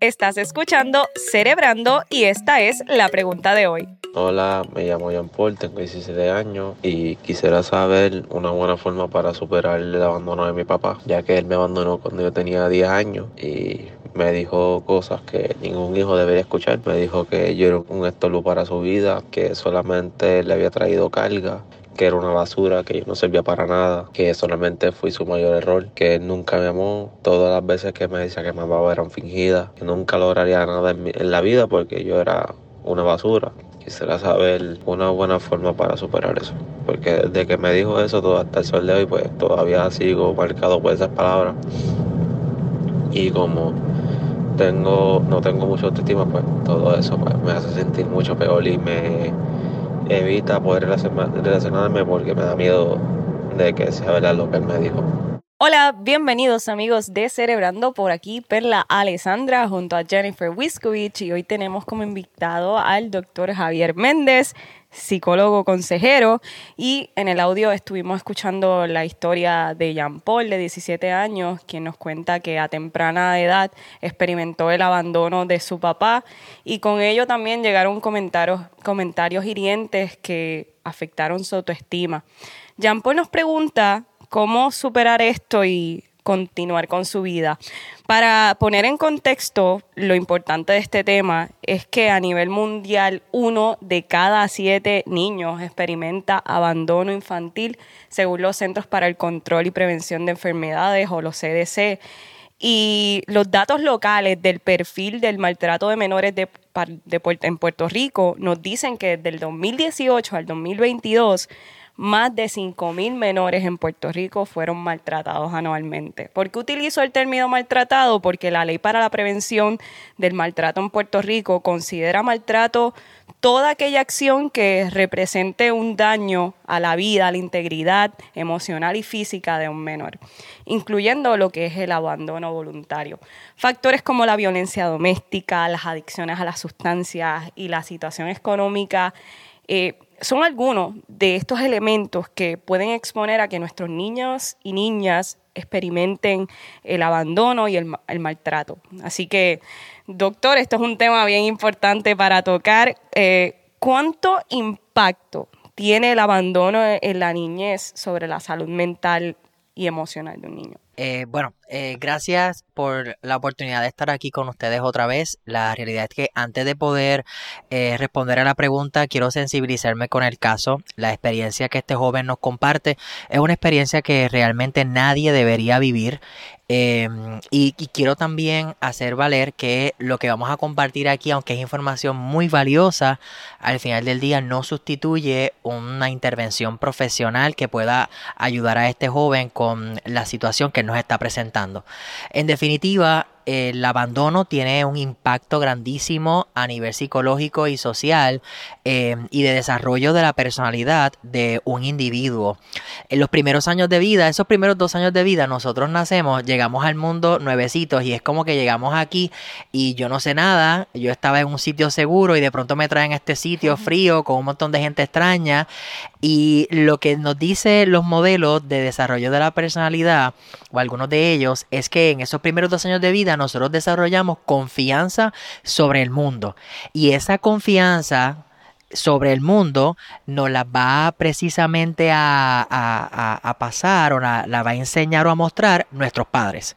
Estás escuchando Cerebrando y esta es la pregunta de hoy. Hola, me llamo Jean Paul, tengo 17 años y quisiera saber una buena forma para superar el abandono de mi papá, ya que él me abandonó cuando yo tenía 10 años y me dijo cosas que ningún hijo debería escuchar. Me dijo que yo era un estorbo para su vida, que solamente le había traído carga que era una basura, que yo no servía para nada, que solamente fui su mayor error, que él nunca me amó, todas las veces que me decía que me amaba eran fingidas, que nunca lograría nada en, en la vida porque yo era una basura. Quisiera saber una buena forma para superar eso, porque desde que me dijo eso todo hasta el sol de hoy, pues todavía sigo marcado por esas palabras. Y como tengo, no tengo mucha autoestima, pues todo eso pues, me hace sentir mucho peor y me evita poder relacionarme porque me da miedo de que sea verdad lo que él me dijo. Hola, bienvenidos amigos de Cerebrando por aquí Perla Alessandra junto a Jennifer Wiskovich y hoy tenemos como invitado al doctor Javier Méndez, psicólogo consejero y en el audio estuvimos escuchando la historia de Jean Paul de 17 años, quien nos cuenta que a temprana edad experimentó el abandono de su papá y con ello también llegaron comentarios, comentarios hirientes que afectaron su autoestima. Jean Paul nos pregunta cómo superar esto y continuar con su vida. Para poner en contexto lo importante de este tema es que a nivel mundial uno de cada siete niños experimenta abandono infantil según los Centros para el Control y Prevención de Enfermedades o los CDC. Y los datos locales del perfil del maltrato de menores de, en Puerto Rico nos dicen que desde el 2018 al 2022 más de 5.000 menores en Puerto Rico fueron maltratados anualmente. ¿Por qué utilizo el término maltratado? Porque la ley para la prevención del maltrato en Puerto Rico considera maltrato toda aquella acción que represente un daño a la vida, a la integridad emocional y física de un menor, incluyendo lo que es el abandono voluntario. Factores como la violencia doméstica, las adicciones a las sustancias y la situación económica eh, son algunos de estos elementos que pueden exponer a que nuestros niños y niñas experimenten el abandono y el, maltrato. Así que, doctor, esto es un tema bien importante para tocar. Eh, ¿Cuánto impacto tiene el abandono en la niñez sobre la salud mental y emocional de un niño? Eh, bueno, eh, gracias por la oportunidad de estar aquí con ustedes otra vez. La realidad es que antes de poder eh, responder a la pregunta, quiero sensibilizarme con el caso. La experiencia que este joven nos comparte es una experiencia que realmente nadie debería vivir. Em, y, quiero también hacer valer que lo que vamos a compartir aquí, aunque es información muy valiosa, al final del día no sustituye una intervención profesional que pueda ayudar a este joven con la situación que nos está presentando. En definitiva, el abandono tiene un impacto grandísimo a nivel psicológico y social eh, y de desarrollo de la personalidad de un individuo. En los primeros años de vida, esos primeros dos años de vida, nosotros nacemos, llegamos al mundo nuevecitos y es como que llegamos aquí y yo no sé nada, yo estaba en un sitio seguro y de pronto me traen a este sitio frío con un montón de gente extraña y lo que nos dice los modelos de desarrollo de la personalidad o algunos de ellos es que en esos primeros dos años de vida nosotros desarrollamos confianza sobre el mundo. Y esa confianza sobre el mundo nos la va precisamente a, pasar o la, la va a enseñar o a mostrar nuestros padres.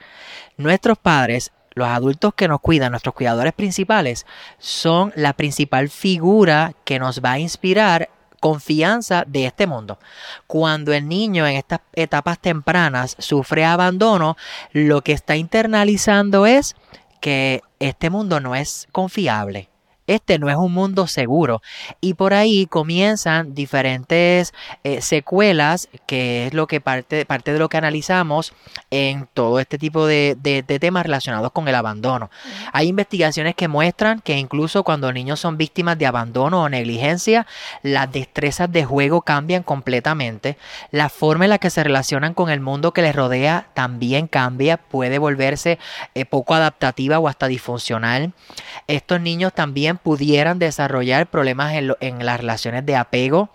Nuestros padres los adultos que nos cuidan, nuestros cuidadores principales, son la principal figura que nos va a inspirar confianza de este mundo. Cuando el niño en estas etapas tempranas sufre abandono, lo que está internalizando es que este mundo no es confiable este no es un mundo seguro. Y por ahí comienzan diferentes eh, secuelas, que es lo que parte, parte de lo que analizamos en todo este tipo de, temas relacionados con el abandono. Hay investigaciones que muestran que incluso cuando niños son víctimas de abandono o negligencia, las destrezas de juego cambian completamente. La forma en la que se relacionan con el mundo que les rodea también cambia, puede volverse eh, poco adaptativa o hasta disfuncional. Estos niños también pudieran desarrollar problemas en, las relaciones de apego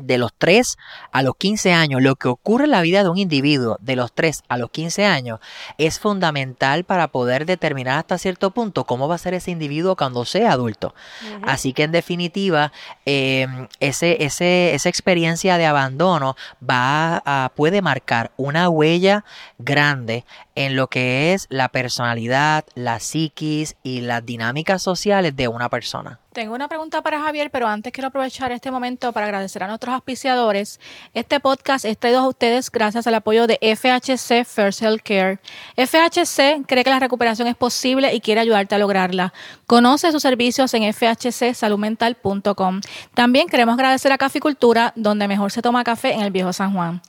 de los 3 a los 15 años, lo que ocurre en la vida de un individuo de los 3 a los 15 años es fundamental para poder determinar hasta cierto punto cómo va a ser ese individuo cuando sea adulto. Así que en definitiva, em, ese, ese, esa experiencia de abandono va a, puede marcar una huella grande en lo que es la personalidad, la psiquis y las dinámicas sociales de una persona. Tengo una pregunta para Javier, pero antes quiero aprovechar este momento para agradecer a nuestros auspiciadores. Este podcast es traído a ustedes gracias al apoyo de FHC First Health Care. FHC cree que la recuperación es posible y quiere ayudarte a lograrla. Conoce sus servicios en fhcsaludmental.com. También queremos agradecer a Caficultura, donde mejor se toma café en el Viejo San Juan.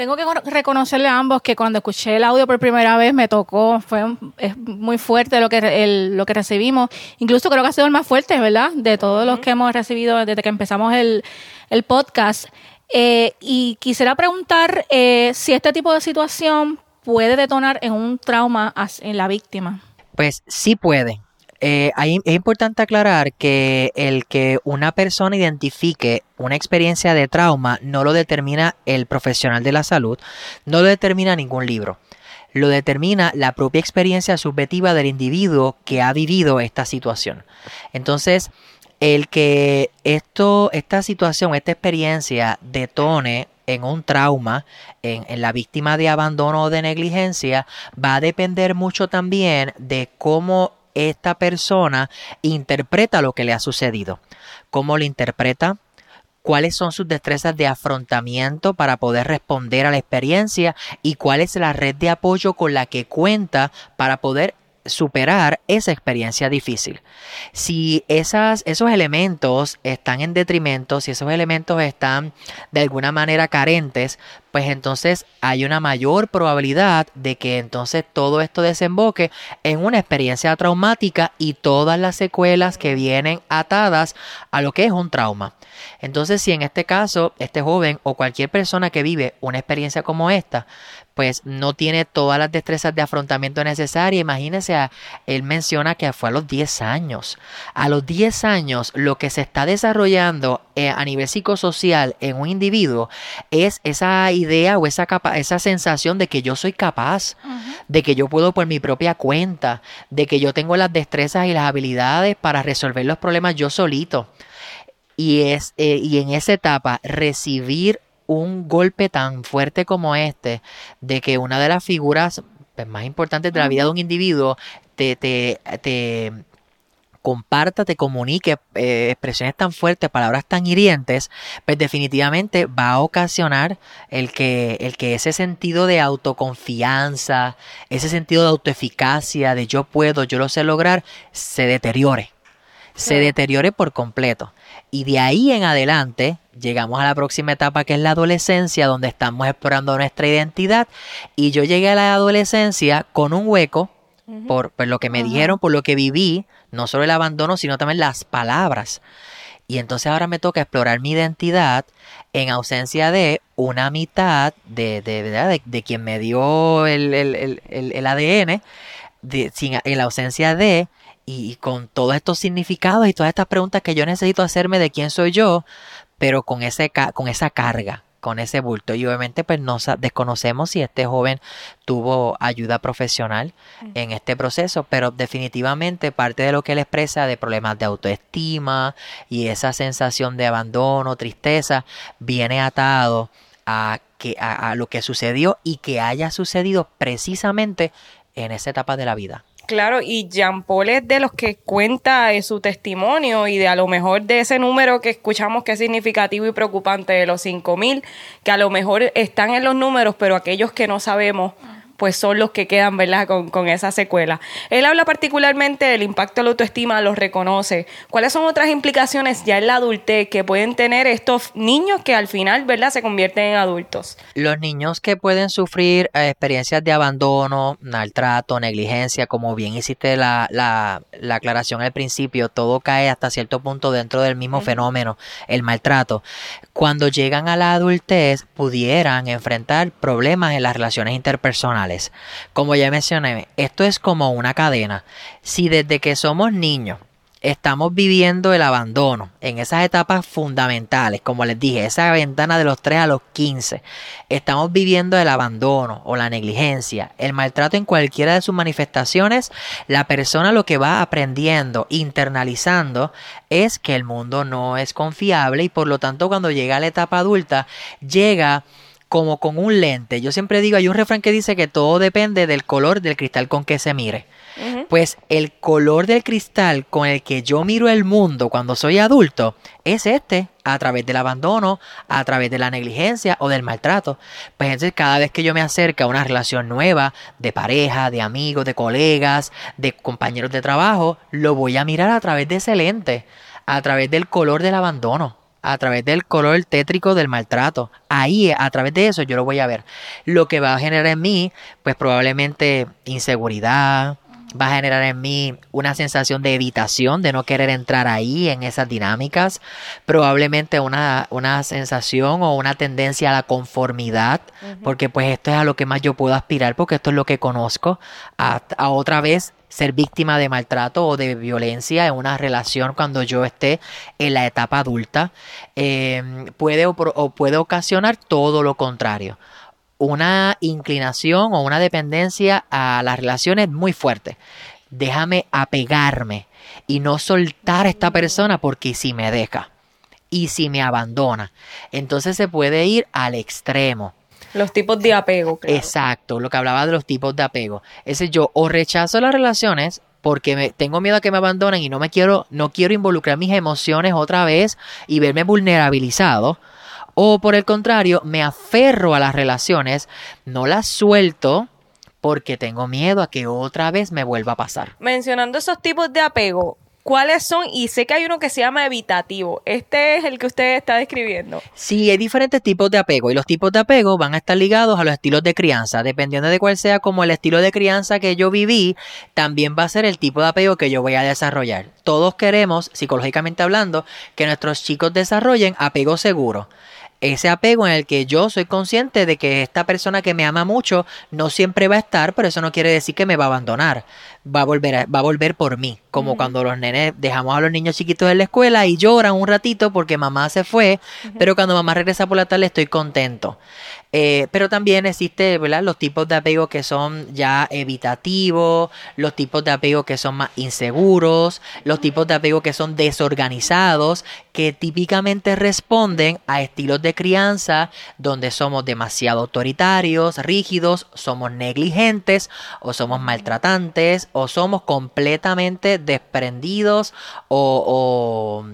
Tengo que reconocerle a ambos que cuando escuché el audio por primera vez me tocó, fue es muy fuerte lo que, lo que recibimos. Incluso creo que ha sido el más fuerte, ¿verdad? De todos los que hemos recibido desde que empezamos el, podcast. Eh, y quisiera preguntar eh, si este tipo de situación puede detonar en un trauma en la víctima. Pues sí puede. Eh, es importante aclarar que el que una persona identifique una experiencia de trauma no lo determina el profesional de la salud, no lo determina ningún libro. Lo determina la propia experiencia subjetiva del individuo que ha vivido esta situación. Entonces, el que esto, esta situación, esta experiencia detone en un trauma en, en, la víctima de abandono o de negligencia va a depender mucho también de cómo esta persona interpreta lo que le ha sucedido. ¿Cómo lo interpreta? cuáles son sus destrezas de afrontamiento para poder responder a la experiencia y cuál es la red de apoyo con la que cuenta para poder superar esa experiencia difícil. Si esos elementos están en detrimento, si esos elementos están de alguna manera carentes, pues entonces hay una mayor probabilidad de que entonces todo esto desemboque en una experiencia traumática y todas las secuelas que vienen atadas a lo que es un trauma. Entonces, si en este caso este joven o cualquier persona que vive una experiencia como esta, pues no tiene todas las destrezas de afrontamiento necesarias. Imagínese, él menciona que fue a los 10 años. A los 10 años lo que se está desarrollando eh, a nivel psicosocial en un individuo es esa idea o esa, esa sensación de que yo soy capaz, de que yo puedo por mi propia cuenta, de que yo tengo las destrezas y las habilidades para resolver los problemas yo solito. Y, es, eh, y en esa etapa recibir un golpe tan fuerte como este, de que una de las figuras pues, más importantes de la vida de un individuo te, te, te comparta, te comunique eh, expresiones tan fuertes, palabras tan hirientes, pues definitivamente va a ocasionar el que, el que ese sentido de autoconfianza, ese sentido de autoeficacia, de yo puedo, yo lo sé lograr, se deteriore. Se deteriore por completo. Y de ahí en adelante llegamos a la próxima etapa que es la adolescencia, donde estamos explorando nuestra identidad. Y yo llegué a la adolescencia con un hueco, por, lo que me dijeron, por lo que viví, no solo el abandono, sino también las palabras. Y entonces ahora me toca explorar mi identidad en ausencia de una mitad de, de, de, quien me dio el, el, ADN, sin, en la ausencia de y con todos estos significados y todas estas preguntas que yo necesito hacerme de quién soy yo, pero con, ese, con esa carga, con ese bulto. Y obviamente pues no desconocemos si este joven tuvo ayuda profesional en este proceso, pero definitivamente parte de lo que él expresa de problemas de autoestima y esa sensación de abandono, tristeza, viene atado a, que, a lo que sucedió y que haya sucedido precisamente en esa etapa de la vida. Claro, y Jean Paul es de los que cuenta su testimonio y de a lo mejor de ese número que escuchamos que es significativo y preocupante de los 5.000, que a lo mejor están en los números, pero aquellos que no sabemos pues son los que quedan, ¿verdad?, con, con, esa secuela. Él habla particularmente del impacto de la autoestima, lo reconoce. ¿Cuáles son otras implicaciones ya en la adultez que pueden tener estos niños que al final, ¿verdad?, se convierten en adultos? Los niños que pueden sufrir eh, experiencias de abandono, maltrato, negligencia, como bien hiciste la, la, la, aclaración al principio, todo cae hasta cierto punto dentro del mismo fenómeno, el maltrato. Cuando llegan a la adultez, pudieran enfrentar problemas en las relaciones interpersonales como ya mencioné, esto es como una cadena. Si desde que somos niños estamos viviendo el abandono en esas etapas fundamentales, como les dije, esa ventana de los 3 a los 15. Estamos viviendo el abandono o la negligencia, el maltrato en cualquiera de sus manifestaciones. La persona lo que va aprendiendo, internalizando, es que el mundo no es confiable y por lo tanto cuando llega a la etapa adulta, llega como con un lente. Yo siempre digo, hay un refrán que dice que todo depende del color del cristal con que se mire. Pues el color del cristal con el que yo miro el mundo cuando soy adulto es este, a través del abandono, a través de la negligencia o del maltrato. Pues entonces cada vez que yo me acerco a una relación nueva, de pareja, de amigos, de colegas, de compañeros de trabajo, lo voy a mirar a través de ese lente, a través del color del abandono a través del color tétrico del maltrato. Ahí, a través de eso, yo lo voy a ver. Lo que va a generar en mí, pues probablemente inseguridad, va a generar en mí una sensación de evitación, de no querer entrar ahí en esas dinámicas, probablemente una, una sensación o una tendencia a la conformidad, porque pues esto es a lo que más yo puedo aspirar, porque esto es lo que conozco, a, otra vez ser víctima de maltrato o de violencia en una relación cuando yo esté en la etapa adulta, eh, puede o puede ocasionar todo lo contrario una inclinación o una dependencia a las relaciones muy fuerte. Déjame apegarme y no soltar a esta persona porque si me deja y si me abandona, entonces se puede ir al extremo. Los tipos de apego. Exacto, lo que hablaba de los tipos de apego. Ese yo o rechazo las relaciones porque me, tengo miedo a que me abandonen y no me quiero, no quiero involucrar mis emociones otra vez y verme vulnerabilizado o por el contrario, me aferro a las relaciones, no las suelto porque tengo miedo a que otra vez me vuelva a pasar. Mencionando esos tipos de apego, ¿Cuáles son? Y sé que hay uno que se llama evitativo. ¿Este es el que usted está describiendo? Sí, hay diferentes tipos de apego y los tipos de apego van a estar ligados a los estilos de crianza. Dependiendo de cuál sea como el estilo de crianza que yo viví, también va a ser el tipo de apego que yo voy a desarrollar. Todos queremos, psicológicamente hablando, que nuestros chicos desarrollen apego seguro ese apego en el que yo soy consciente de que esta persona que me ama mucho no siempre va a estar, pero eso no quiere decir que me va a abandonar. Va a volver, va a volver por mí. Como cuando los nenes dejamos a los niños chiquitos en la escuela y lloran un ratito porque mamá se fue, pero cuando mamá regresa por la tarde estoy contento. Eh, pero también existe, ¿verdad? Los tipos de apego que son ya evitativos, los tipos de apego que son más inseguros, los tipos de apego que son desorganizados, que típicamente responden a estilos de crianza donde somos demasiado autoritarios, rígidos, somos negligentes o somos maltratantes o somos completamente desprendidos o,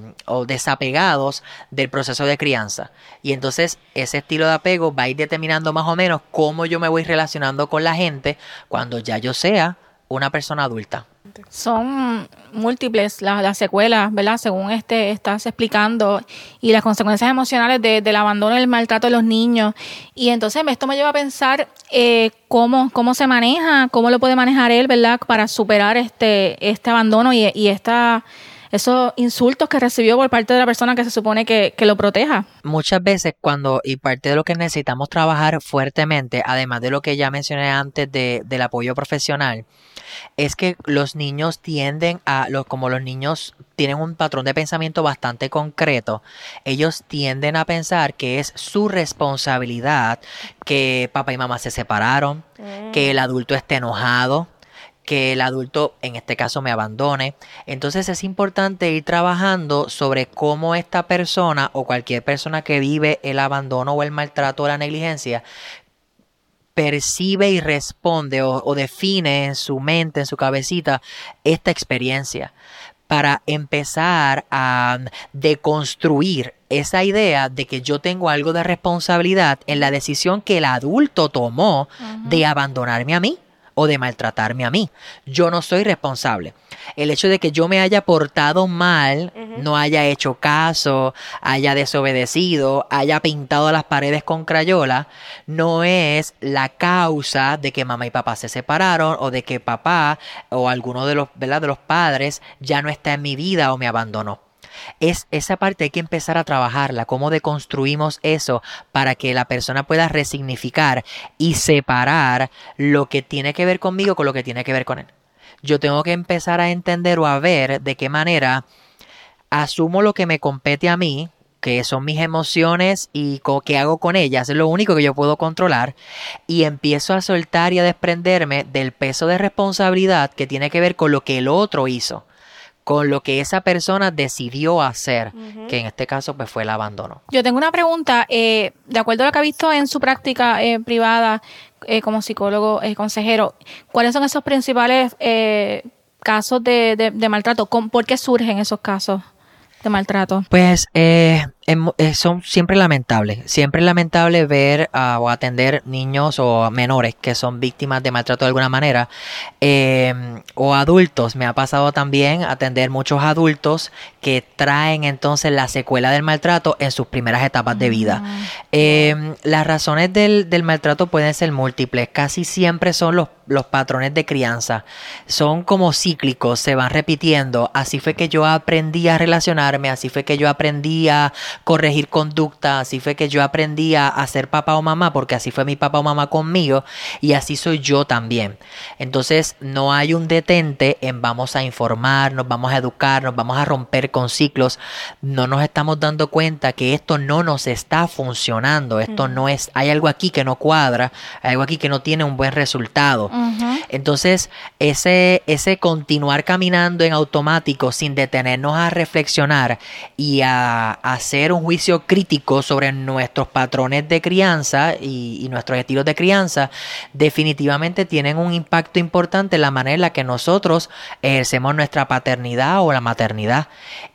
desapegados del proceso de crianza. Y entonces ese estilo de apego va a ir determinando más o menos cómo yo me voy relacionando con la gente cuando ya yo sea una persona adulta. Son múltiples las, secuelas, ¿verdad? Según este estás explicando, y las consecuencias emocionales del abandono y el maltrato de los niños. Y entonces esto me lleva a pensar eh, cómo, cómo se maneja, cómo lo puede manejar él, ¿verdad? Para superar este, este abandono y esta esos insultos que recibió por parte de la persona que se supone que, lo proteja. Muchas veces cuando, y parte de lo que necesitamos trabajar fuertemente, además de lo que ya mencioné antes de, del apoyo profesional, es que los niños tienden a, los, como los niños tienen un patrón de pensamiento bastante concreto, ellos tienden a pensar que es su responsabilidad que papá y mamá se separaron, que el adulto esté enojado, que el adulto, en este caso, me abandone. Entonces es importante ir trabajando sobre cómo esta persona o cualquier persona que vive el abandono o el maltrato o la negligencia percibe y responde o, o define en su mente, en su cabecita, esta experiencia. Para empezar a deconstruir esa idea de que yo tengo algo de responsabilidad en la decisión que el adulto tomó de abandonarme a mí o de maltratarme a mí. Yo no soy responsable. El hecho de que yo me haya portado mal, no haya hecho caso, haya desobedecido, haya pintado las paredes con crayola, no es la causa de que mamá y papá se separaron o de que papá o alguno de los, de los padres ya no está en mi vida o me abandonó es esa parte hay que empezar a trabajarla, cómo deconstruimos eso para que la persona pueda resignificar y separar lo que tiene que ver conmigo con lo que tiene que ver con él. yo tengo que empezar a entender o a ver de qué manera asumo lo que me compete a mí, que son mis emociones y qué hago con ellas, es lo único que yo puedo controlar, y empiezo a soltar y a desprenderme del peso de responsabilidad que tiene que ver con lo que el otro hizo, con lo que esa persona decidió hacer, que en este caso pues fue el abandono. Yo tengo una pregunta, eh, de acuerdo a lo que ha visto en su práctica eh, privada eh, como psicólogo consejero, ¿cuáles son esos principales casos de, de maltrato? ¿Por qué surgen esos casos? de maltrato? Pues eh, eh, son siempre lamentables. Siempre es lamentable ver o atender niños o menores que son víctimas de maltrato de alguna manera. Em, o adultos. Me ha pasado también atender muchos adultos que traen entonces la secuela del maltrato en sus primeras etapas de vida. Ah, em, las razones del, del, maltrato pueden ser múltiples. Casi siempre son los, los patrones de crianza. Son como cíclicos, se van repitiendo. Así fue que yo aprendí a relacionarme, así fue que yo aprendí a corregir conducta, así fue que yo aprendí a, ser papá o mamá, porque así fue mi papá o mamá conmigo y así soy yo también. Entonces no hay un detente en vamos a informar, nos vamos a educar, nos vamos a romper con ciclos, no nos estamos dando cuenta que esto no nos está funcionando, esto no es, hay algo aquí que no cuadra, hay algo aquí que no tiene un buen resultado. Entonces ese, ese continuar caminando en automático sin detenernos a reflexionar y a hacer un juicio crítico sobre nuestros patrones de crianza y, nuestros estilos de crianza, definitivamente tienen un impacto importante en la manera en la que nosotros ejercemos nuestra paternidad o la maternidad.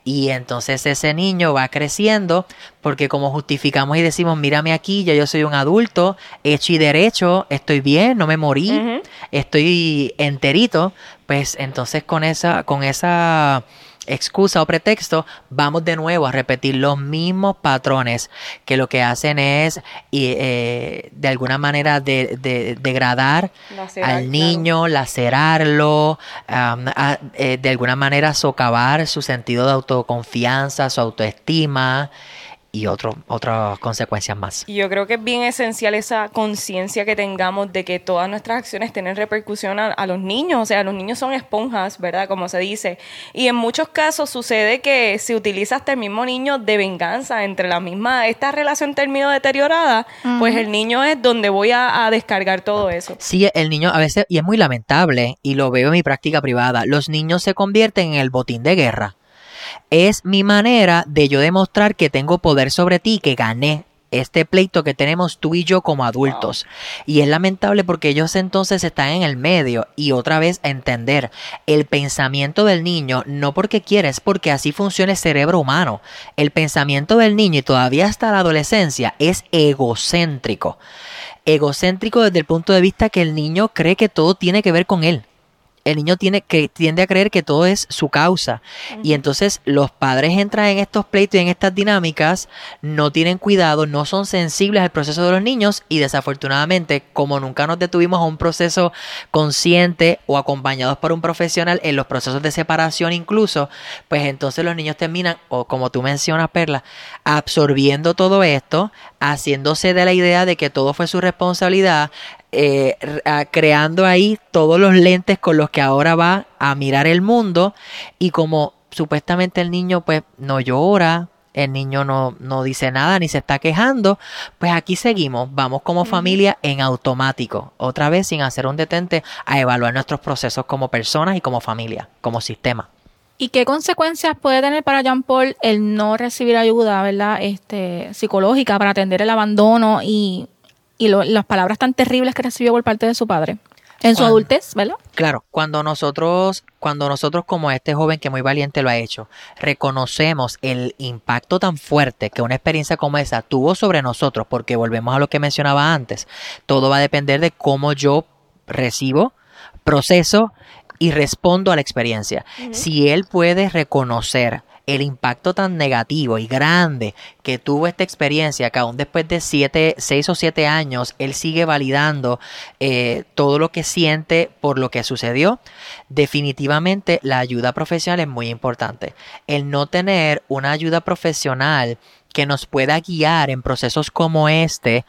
Y entonces ese niño va creciendo porque como justificamos y decimos, mírame aquí, ya yo soy un adulto, hecho y derecho, estoy bien, no me morí, estoy enterito, pues entonces con esa, con esa excusa o pretexto, vamos de nuevo a repetir los mismos patrones que lo que hacen es eh, de alguna manera de, degradar al niño, lacerarlo, eh, de alguna manera socavar su sentido de autoconfianza, su autoestima y otro, otras consecuencias más. Y yo creo que es bien esencial esa conciencia que tengamos de que todas nuestras acciones tienen repercusión a, los niños. O sea, los niños son esponjas, ¿verdad? Como se dice. Y en muchos casos sucede que se utiliza hasta el mismo niño de venganza entre la misma, esta relación terminó deteriorada, pues el niño es donde voy a, a descargar todo eso. Sí, el niño a veces, y es muy lamentable, y lo veo en mi práctica privada, los niños se convierten en el botín de guerra es mi manera de yo demostrar que tengo poder sobre ti, que gané este pleito que tenemos tú y yo como adultos. Y es lamentable porque ellos entonces están en el medio y otra vez entender el pensamiento del niño, no porque quiere, es porque así funciona el cerebro humano. El pensamiento del niño y todavía hasta la adolescencia es egocéntrico. Egocéntrico desde el punto de vista que el niño cree que todo tiene que ver con él el niño tiene que tiende a creer que todo es su causa. Y entonces los padres entran en estos pleitos y en estas dinámicas no tienen cuidado no son sensibles al proceso de los niños y desafortunadamente como nunca nos detuvimos a un proceso consciente o acompañados por un profesional en los procesos de separación incluso pues entonces los niños terminan o como tú mencionas Perla absorbiendo todo esto haciéndose de la idea de que todo fue su responsabilidad eh, creando ahí todos los lentes con los que ahora va a mirar el mundo. Y como supuestamente el niño pues no llora, el niño no, no dice nada ni se está quejando, pues aquí seguimos, vamos como familia en automático, otra vez sin hacer un detente a evaluar nuestros procesos como personas y como familia, como sistema. ¿Y qué consecuencias puede tener para Jean Paul el no recibir ayuda, ¿verdad? Este, psicológica para atender el abandono y y las palabras tan terribles que recibió por parte de su padre en su adultez, ¿verdad? Claro, cuando nosotros, cuando nosotros como este joven que muy valiente lo ha hecho, reconocemos el impacto tan fuerte que una experiencia como esa tuvo sobre nosotros, porque volvemos a lo que mencionaba antes, todo va a depender de cómo yo recibo, proceso y respondo a la experiencia. Si él puede reconocer el impacto tan negativo y grande que tuvo esta experiencia, que aún después de siete, seis o siete años, él sigue validando eh, todo lo que siente por lo que sucedió, definitivamente la ayuda profesional es muy importante. El no tener una ayuda profesional que nos pueda guiar en procesos como este,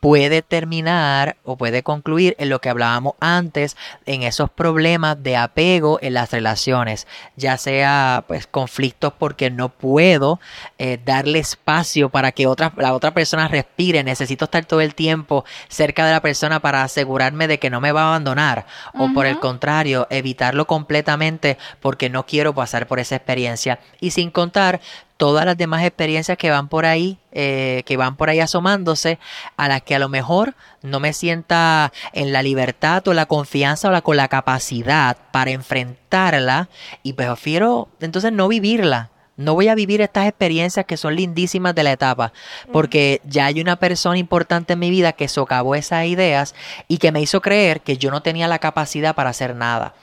puede terminar o puede concluir en lo que hablábamos antes, en esos problemas de apego en las relaciones, ya sea pues conflictos porque no puedo eh, darle espacio para que otra, la otra persona respire, necesito estar todo el tiempo cerca de la persona para asegurarme de que no me va a abandonar, o por el contrario, evitarlo completamente porque no quiero pasar por esa experiencia, y sin contar todas las demás experiencias que van por ahí, eh, que van por ahí asomándose, a las que a lo mejor no me sienta en la libertad o la confianza o la, con la capacidad para enfrentarla y prefiero entonces no vivirla. No voy a vivir estas experiencias que son lindísimas de la etapa, porque ya hay una persona importante en mi vida que socavó esas ideas y que me hizo creer que yo no tenía la capacidad para hacer nada.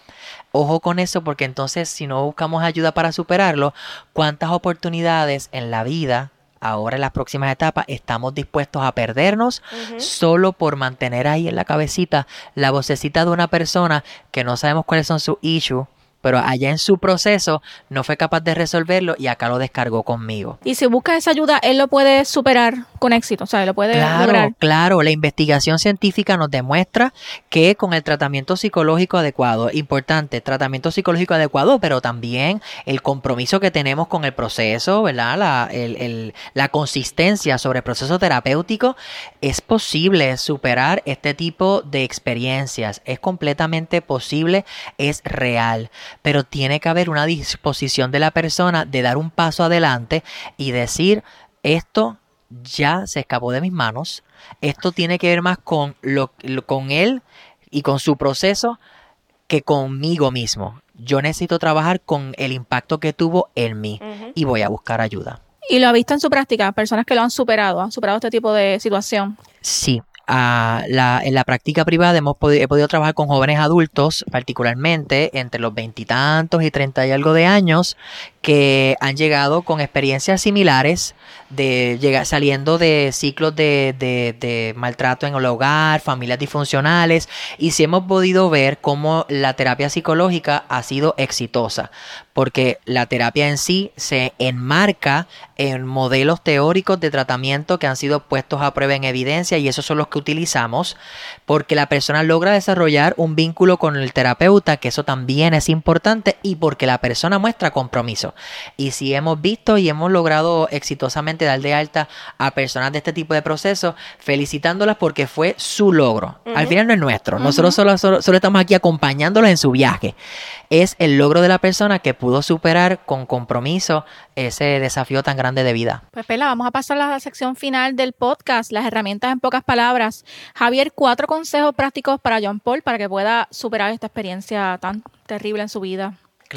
Ojo con eso porque entonces si no buscamos ayuda para superarlo, ¿cuántas oportunidades en la vida, ahora en las próximas etapas, estamos dispuestos a perdernos solo por mantener ahí en la cabecita la vocecita de una persona que no sabemos cuáles son sus issues? Pero allá en su proceso no fue capaz de resolverlo y acá lo descargó conmigo. Y si busca esa ayuda, él lo puede superar con éxito, o sea, lo puede claro, lograr. Claro, la investigación científica nos demuestra que con el tratamiento psicológico adecuado, importante, tratamiento psicológico adecuado, pero también el compromiso que tenemos con el proceso, ¿verdad? La, el, el, la consistencia sobre el proceso terapéutico, es posible superar este tipo de experiencias, es completamente posible, es real pero tiene que haber una disposición de la persona de dar un paso adelante y decir, esto ya se escapó de mis manos, esto tiene que ver más con, lo, con él y con su proceso que conmigo mismo. Yo necesito trabajar con el impacto que tuvo en mí y voy a buscar ayuda. ¿Y lo ha visto en su práctica? Personas que lo han superado, han superado este tipo de situación. Sí, en la práctica privada hemos he podido trabajar con jóvenes adultos, particularmente entre los veintitantos y treinta y algo de años, que han llegado con experiencias similares de llegar saliendo de ciclos de, de, maltrato en el hogar, familias disfuncionales, y si hemos podido ver cómo la terapia psicológica ha sido exitosa, porque la terapia en sí se enmarca en modelos teóricos de tratamiento que han sido puestos a prueba en evidencia y esos son los que utilizamos, porque la persona logra desarrollar un vínculo con el terapeuta, que eso también es importante, y porque la persona muestra compromiso. Y si hemos visto y hemos logrado exitosamente dar de alta a personas de este tipo de procesos, felicitándolas porque fue su logro. Al final no es nuestro. Nosotros solo, solo, estamos aquí acompañándolos en su viaje. Es el logro de la persona que pudo superar con compromiso ese desafío tan grande de vida. Pues Pela, vamos a pasar a la sección final del podcast, las herramientas en pocas palabras. Javier, cuatro consejos prácticos para John Paul para que pueda superar esta experiencia tan terrible en su vida.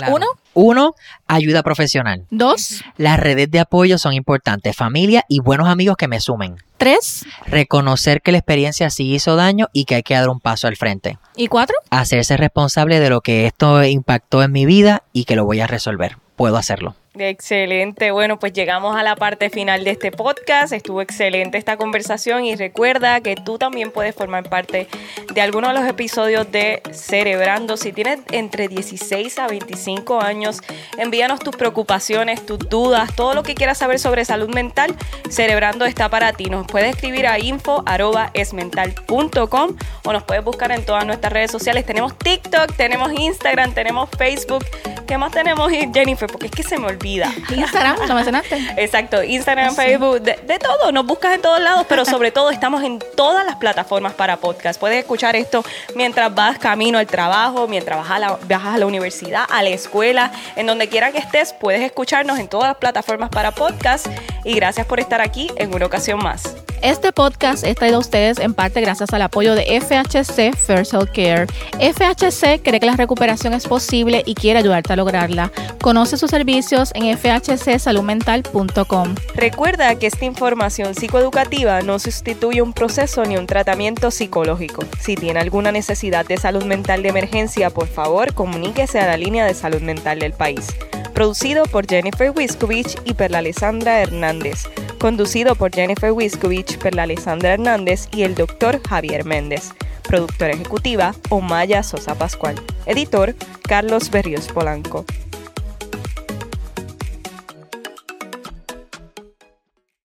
Uno. Uno, ayuda profesional. Dos. Las redes de apoyo son importantes, familia y buenos amigos que me sumen. Tres. Reconocer que la experiencia sí hizo daño y que hay que dar un paso al frente. ¿Y cuatro? Hacerse responsable de lo que esto impactó en mi vida y que lo voy a resolver. Puedo hacerlo. Excelente. Bueno, pues llegamos a la parte final de este podcast. Estuvo excelente esta conversación y recuerda que tú también puedes formar parte de alguno de los episodios de Cerebrando. Si tienes entre 16 a 25 años, envíanos tus preocupaciones, tus dudas, todo lo que quieras saber sobre salud mental. Cerebrando está para ti. Nos puedes escribir a info.esmental.com o nos puedes buscar en todas nuestras redes sociales. Tenemos TikTok, tenemos Instagram, tenemos Facebook. ¿Qué más tenemos, Jennifer? Porque es que se me olvida Instagram, lo mencionaste. Exacto, Instagram, Facebook, de, todo. Nos buscas en todos lados, pero sobre todo estamos en todas las plataformas para podcast. Puedes escuchar esto mientras vas camino al trabajo, mientras vas a la, viajas a la universidad, a la escuela, en donde quiera que estés, puedes escucharnos en todas las plataformas para podcast. Y gracias por estar aquí en una ocasión más. Este podcast es traído a ustedes en parte gracias al apoyo de FHC First Health Care. FHC cree que la recuperación es posible y quiere ayudarte a lograrla. Conoce sus servicios en fhcsaludmental.com. Recuerda que esta información psicoeducativa no sustituye un proceso ni un tratamiento psicológico. Si tiene alguna necesidad de salud mental de emergencia, por favor, comuníquese a la línea de salud mental del país. Producido por Jennifer Wiskovich y Perla Alessandra Hernández. Conducido por Jennifer Wiskovich, Perla Alessandra Hernández y el doctor Javier Méndez. Productora ejecutiva, Omaya Sosa Pascual. Editor, Carlos Berrios Polanco.